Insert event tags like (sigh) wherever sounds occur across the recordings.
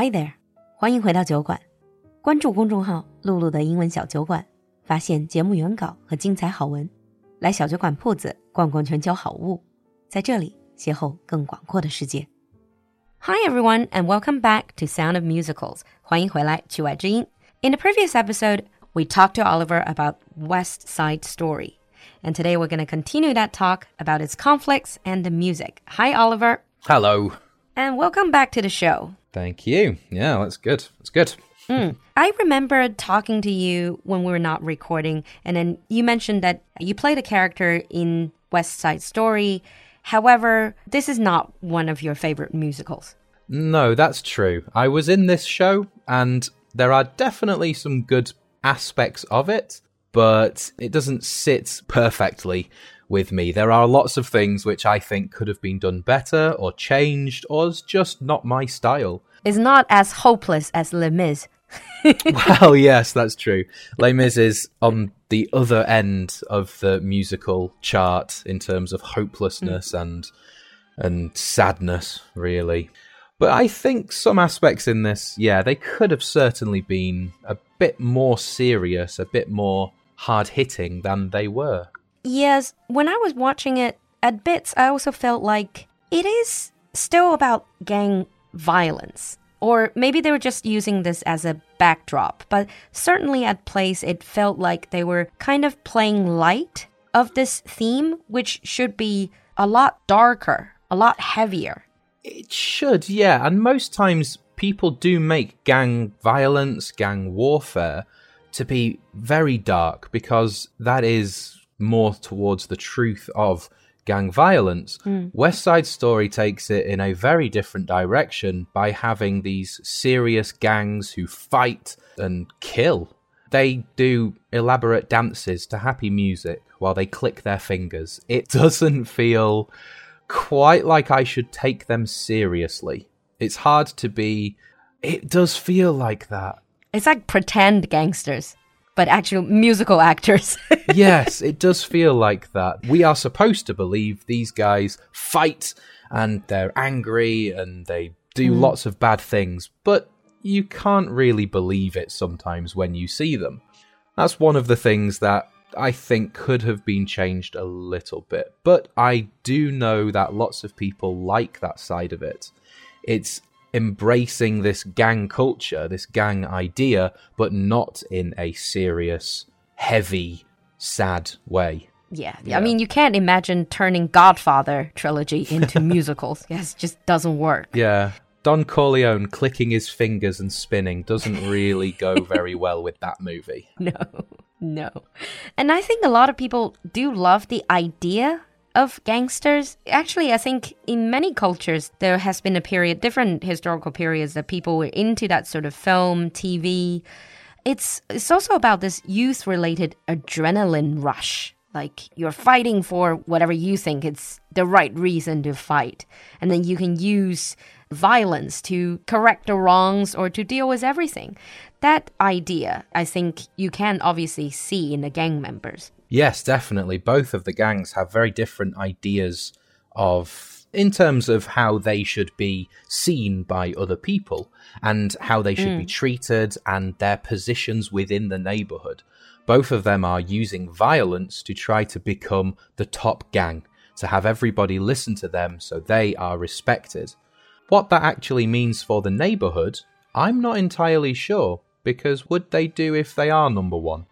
Hi there，欢迎回到酒馆，关注公众号“璐璐的英文小酒馆”，发现节目原稿和精彩好文。来小酒馆铺子逛逛全球好物，在这里邂逅更广阔的世界。Hi everyone and welcome back to Sound of Musicals，欢迎回来曲外之音。In the previous episode, we talked to Oliver about West Side Story. And today we're going to continue that talk about its conflicts and the music. Hi, Oliver. Hello. And welcome back to the show. Thank you. Yeah, that's good. That's good. Mm. (laughs) I remember talking to you when we were not recording, and then you mentioned that you played a character in West Side Story. However, this is not one of your favorite musicals. No, that's true. I was in this show, and there are definitely some good aspects of it, but it doesn't sit perfectly with me. There are lots of things which I think could have been done better or changed, or is just not my style. It's not as hopeless as Les Mis. (laughs) (laughs) well, yes, that's true. Les Mis is on the other end of the musical chart in terms of hopelessness mm. and and sadness, really. But I think some aspects in this, yeah, they could have certainly been a bit more serious, a bit more hard hitting than they were. Yes, when I was watching it at bits, I also felt like it is still about gang violence. Or maybe they were just using this as a backdrop, but certainly at place it felt like they were kind of playing light of this theme, which should be a lot darker, a lot heavier. It should, yeah. And most times people do make gang violence, gang warfare to be very dark because that is more towards the truth of gang violence. Mm. West Side Story takes it in a very different direction by having these serious gangs who fight and kill. They do elaborate dances to happy music while they click their fingers. It (laughs) doesn't feel quite like I should take them seriously. It's hard to be. It does feel like that. It's like pretend gangsters, but actual musical actors. (laughs) yes, it does feel like that. We are supposed to believe these guys fight and they're angry and they do mm. lots of bad things, but you can't really believe it sometimes when you see them. That's one of the things that I think could have been changed a little bit. But I do know that lots of people like that side of it. It's embracing this gang culture, this gang idea, but not in a serious, heavy, sad way. Yeah. yeah. I mean, you can't imagine turning Godfather trilogy into (laughs) musicals. Yes, it just doesn't work. Yeah. Don Corleone clicking his fingers and spinning doesn't really go very (laughs) well with that movie. No. No. And I think a lot of people do love the idea of gangsters. Actually, I think in many cultures, there has been a period, different historical periods, that people were into that sort of film, TV. It's, it's also about this youth related adrenaline rush. Like you're fighting for whatever you think it's the right reason to fight. And then you can use violence to correct the wrongs or to deal with everything. That idea, I think you can obviously see in the gang members. Yes, definitely. Both of the gangs have very different ideas of in terms of how they should be seen by other people and how they should mm. be treated and their positions within the neighborhood. Both of them are using violence to try to become the top gang, to have everybody listen to them so they are respected. What that actually means for the neighborhood, I'm not entirely sure, because would they do if they are number one?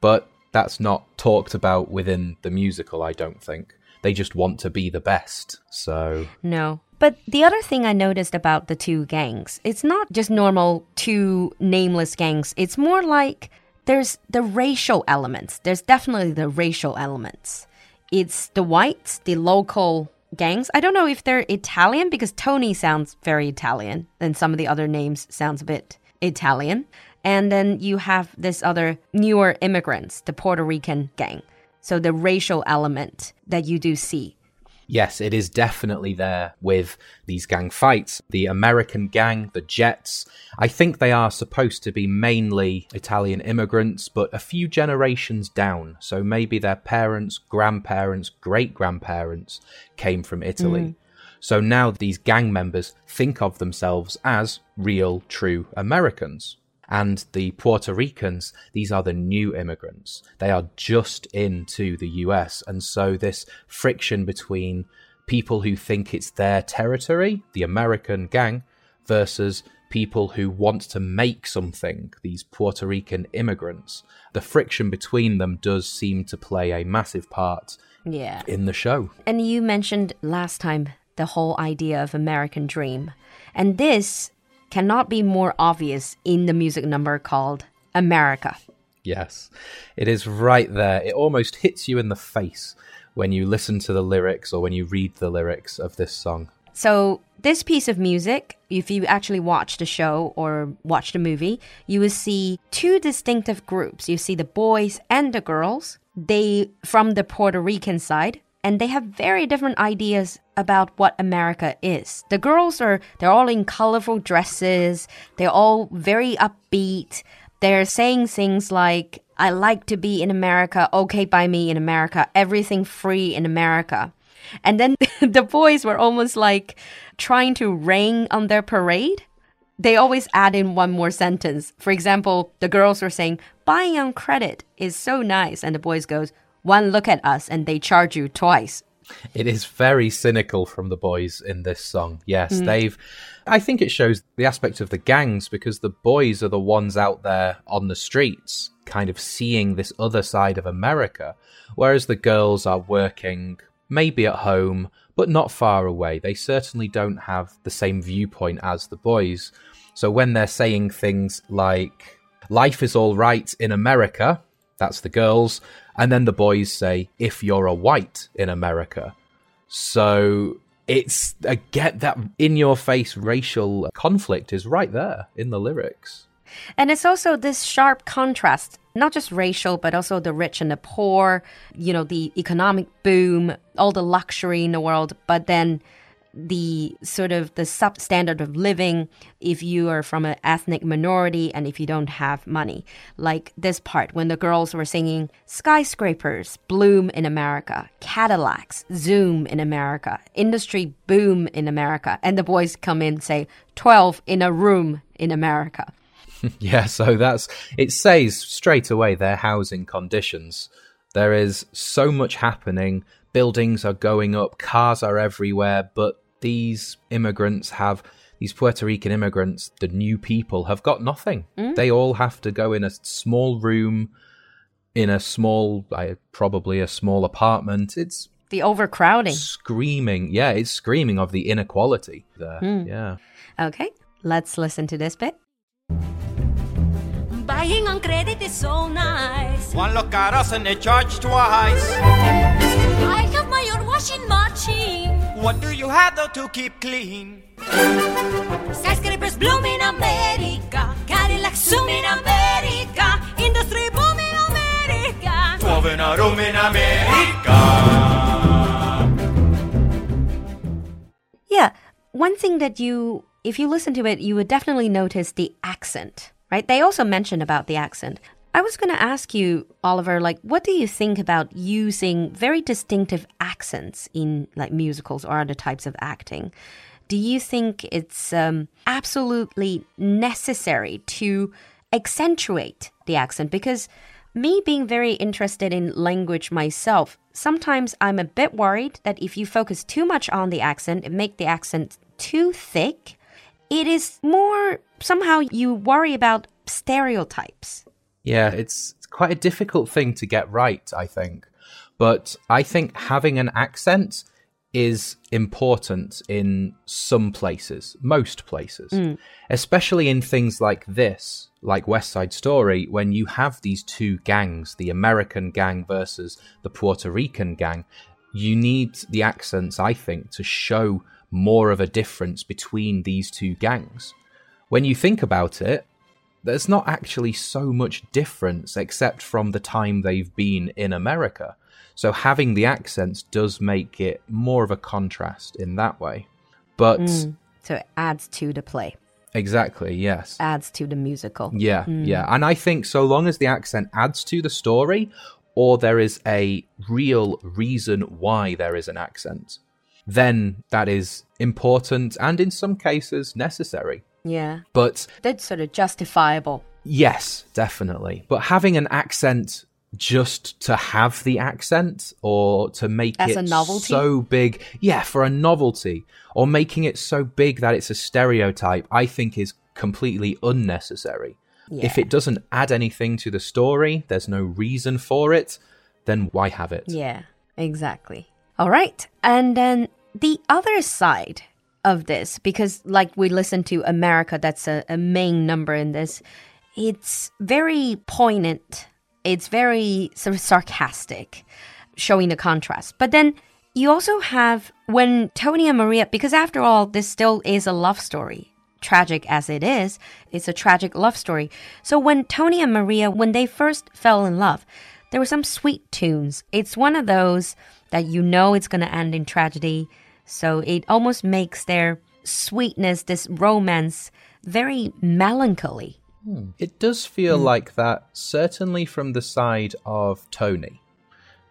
But that's not talked about within the musical, I don't think. They just want to be the best, so. No. But the other thing I noticed about the two gangs, it's not just normal two nameless gangs. It's more like there's the racial elements. There's definitely the racial elements. It's the whites, the local gangs. I don't know if they're Italian because Tony sounds very Italian, and some of the other names sounds a bit Italian. And then you have this other newer immigrants, the Puerto Rican gang. So the racial element that you do see yes, it is definitely there with these gang fights. The American gang, the Jets, I think they are supposed to be mainly Italian immigrants, but a few generations down. So maybe their parents, grandparents, great grandparents came from Italy. Mm. So now these gang members think of themselves as real, true Americans. And the Puerto Ricans, these are the new immigrants. They are just into the US. And so this friction between people who think it's their territory, the American gang, versus people who want to make something, these Puerto Rican immigrants. The friction between them does seem to play a massive part Yeah. in the show. And you mentioned last time the whole idea of American dream. And this cannot be more obvious in the music number called America. Yes, it is right there. It almost hits you in the face when you listen to the lyrics or when you read the lyrics of this song. So, this piece of music, if you actually watch the show or watch the movie, you will see two distinctive groups. You see the boys and the girls. They from the Puerto Rican side, and they have very different ideas about what America is. The girls are they're all in colorful dresses. They're all very upbeat. They're saying things like I like to be in America, okay by me in America, everything free in America. And then (laughs) the boys were almost like trying to rain on their parade. They always add in one more sentence. For example, the girls were saying, buying on credit is so nice. And the boys goes, one look at us and they charge you twice. It is very cynical from the boys in this song. Yes, mm. they've. I think it shows the aspect of the gangs because the boys are the ones out there on the streets, kind of seeing this other side of America, whereas the girls are working maybe at home, but not far away. They certainly don't have the same viewpoint as the boys. So when they're saying things like, life is all right in America, that's the girls, and then the boys say, if you're a white in America. So it's a get that in your face racial conflict is right there in the lyrics. And it's also this sharp contrast, not just racial, but also the rich and the poor, you know, the economic boom, all the luxury in the world, but then the sort of the substandard of living if you are from an ethnic minority and if you don't have money. Like this part when the girls were singing skyscrapers bloom in America, Cadillacs zoom in America, industry boom in America, and the boys come in say 12 in a room in America. (laughs) Yeah, so that's it says straight away their housing conditions. There is so much happening. Buildings are going up, cars are everywhere, but these immigrants have these Puerto Rican immigrants, the new people, have got nothing. They all have to go in a small room, in a small, uh, probably a small apartment. It's The overcrowding. screaming. Yeah, it's screaming of the inequality there. Yeah. Okay, let's listen to this bit. Buying on credit is so nice. One look at us and they charge twice. I have my own washing machine. What do you have though to keep clean? Skyscrapers bloom in America. Cadillac zoom in America. Industry boom in America. Twelve in a room in America. Yeah, one thing that you, if you listen to it, you would definitely notice the accent, right? They also mention about the accent. I was going to ask you, Oliver, like, what do you think about using very distinctive accents in like musicals or other types of acting? Do you think it's um, absolutely necessary to accentuate the accent? Because me being very interested in language myself, sometimes I'm a bit worried that if you focus too much on the accent and make the accent too thick, it is more somehow you worry about stereotypes. Yeah, it's, it's quite a difficult thing to get right, I think. But I think having an accent is important in some places, most places, mm. especially in things like this, like West Side Story, when you have these two gangs, the American gang versus the Puerto Rican gang. You need the accents, I think, to show more of a difference between these two gangs. When you think about it, there's not actually so much difference except from the time they've been in America. So having the accents does make it more of a contrast in that way. But mm. So it adds to the play, exactly, yes. adds to the musical. Yeah, mm. yeah. And I think so long as the accent adds to the story or there is a real reason why there is an accent, then that is important and in some cases necessary. Yeah. But That's sort of justifiable. Yes, definitely. But having an accent just to have the accent or to make As it a novelty? so big, yeah, for a novelty, or making it so big that it's a stereotype, I think is completely unnecessary. If it doesn't add anything to the story, there's no reason for it, then why have it? Yeah, exactly. All right. And then the other side of this, because like we listen to America, that's a, a main number in this, it's very poignant. It's very sort of sarcastic, showing the contrast. But then you also have when Tony and Maria, because after all, this still is a love story. Tragic as it is, it's a tragic love story. So when Tony and Maria, when they first fell in love, there were some sweet tunes. It's one of those that you know it's going to end in tragedy. So it almost makes their sweetness, this romance, very melancholy. Hmm. It does feel hmm. like that, certainly from the side of Tony.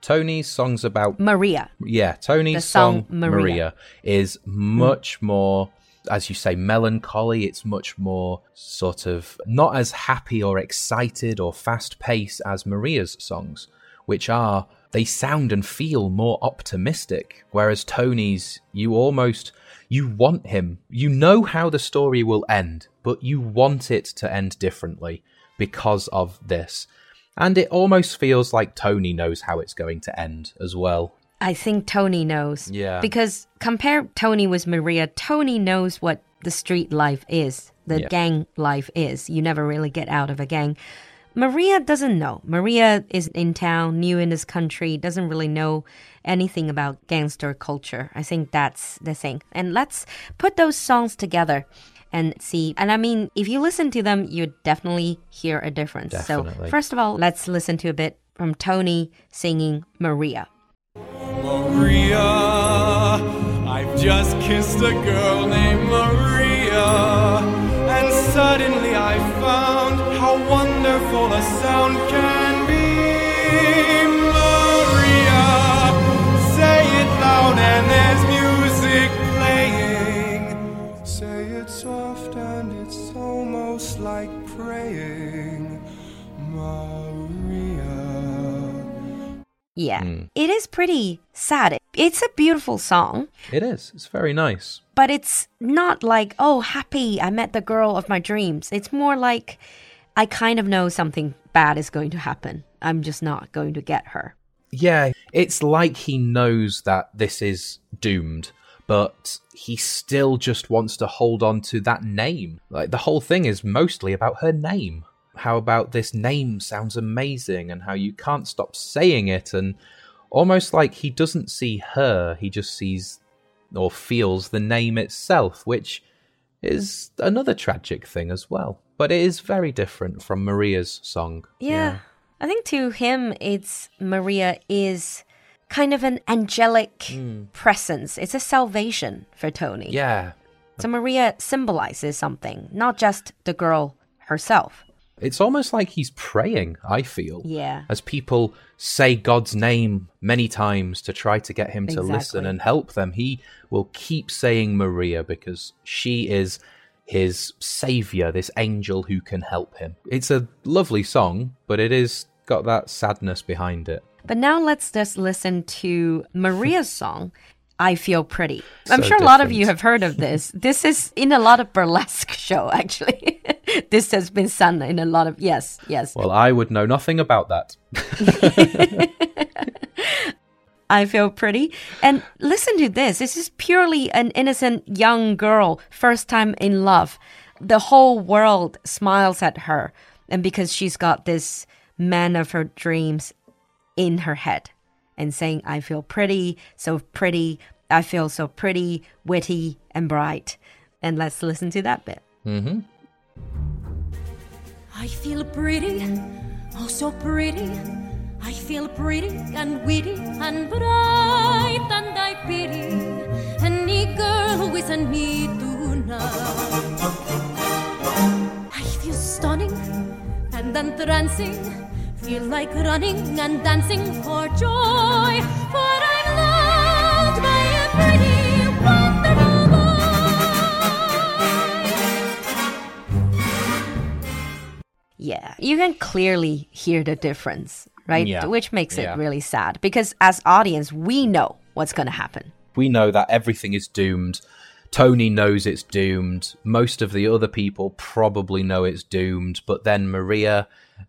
Tony's songs about Maria. yeah, Tony's The song song, Maria. Maria. is hmm. much more, as you say, melancholy. It's much more sort of not as happy or excited or fast paced as Maria's songs, which are, they sound and feel more optimistic. Whereas Tony's, you almost, you want him. You know how the story will end, but you want it to end differently because of this. And it almost feels like Tony knows how it's going to end as well. I think Tony knows. Yeah. Because compare Tony with Maria, Tony knows what the street life is, the Yeah. gang life is. You never really get out of a gang. Maria doesn't know. Maria is in town, new in this country, doesn't really know anything about gangster culture. I think that's the thing. And let's put those songs together and see. And I mean, if you listen to them, you definitely hear a difference. Definitely. So, first of all, let's listen to a bit from Tony singing Maria. Maria, I've just kissed a girl named Maria, and suddenly I found how wonderful a sound can be. Maria, say it loud and there's music playing. Say it soft and it's almost like praying. Maria. Yeah. Hmm. It is pretty sad. It's a beautiful song, It is. It's very nice. but it's not like, oh, happy, I met the girl of my dreams. It's more like, I kind of know something bad is going to happen. I'm just not going to get her. Yeah, it's like he knows that this is doomed, but he still just wants to hold on to that name. Like the whole thing is mostly about her name. How about this name sounds amazing and how you can't stop saying it and almost like he doesn't see her, he just sees or feels the name itself, which is another tragic thing as well. But it is very different from Maria's song. Yeah. I think to him, it's Maria is kind of an angelic hmm. presence. It's a salvation for Tony. Yeah. So Maria symbolizes something, not just the girl herself. It's almost like he's praying, I feel. Yeah. As people say God's name many times to try to get him to listen and help them, he will keep saying Maria because she is his savior, this angel who can help him. It's a lovely song, but it is got that sadness behind it. But now let's just listen to Maria's (laughs) song, I Feel Pretty. I'm So sure a lot of you have heard of this. (laughs) This is in a lot of burlesque (laughs) show, actually. this has been sung in a lot of, yes, yes. Well, I would know nothing about that. I Feel Pretty. And listen to this. This is purely an innocent young girl, first time in love. The whole world smiles at her. And because she's got this man of her dreams in her head and saying, I feel pretty, so pretty, I feel so pretty, witty, and bright. And let's listen to that bit. Mm-hmm. I feel pretty, oh so pretty. I feel pretty and witty and bright, and I pity any girl who isn't me tonight. I feel stunning and entrancing, feel like running and dancing for joy, for I'm loved by a pretty. Yeah, you can clearly hear the difference right? Yeah. Which makes it Yeah. really sad because as audience, we know what's going to happen. we know that everything is doomed. Tony knows it's doomed. Most of the other people probably know it's doomed, but then Maria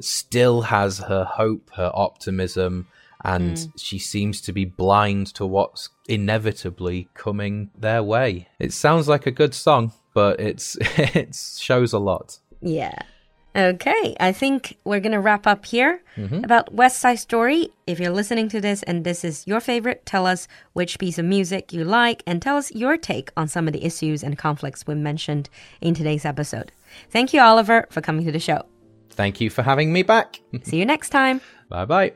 still has her hope, her optimism, and mm. she seems to be blind to what's inevitably coming their way. It sounds like a good song, but it's (laughs) it shows a lot. Yeah. Okay, I think we're gonna wrap up here mm-hmm. about West Side Story. If you're listening to this and this is your favorite, tell us which piece of music you like and tell us your take on some of the issues and conflicts we mentioned in today's episode. Thank you, Oliver, for coming to the show. Thank you for having me back. See you next time. (laughs) bye bye.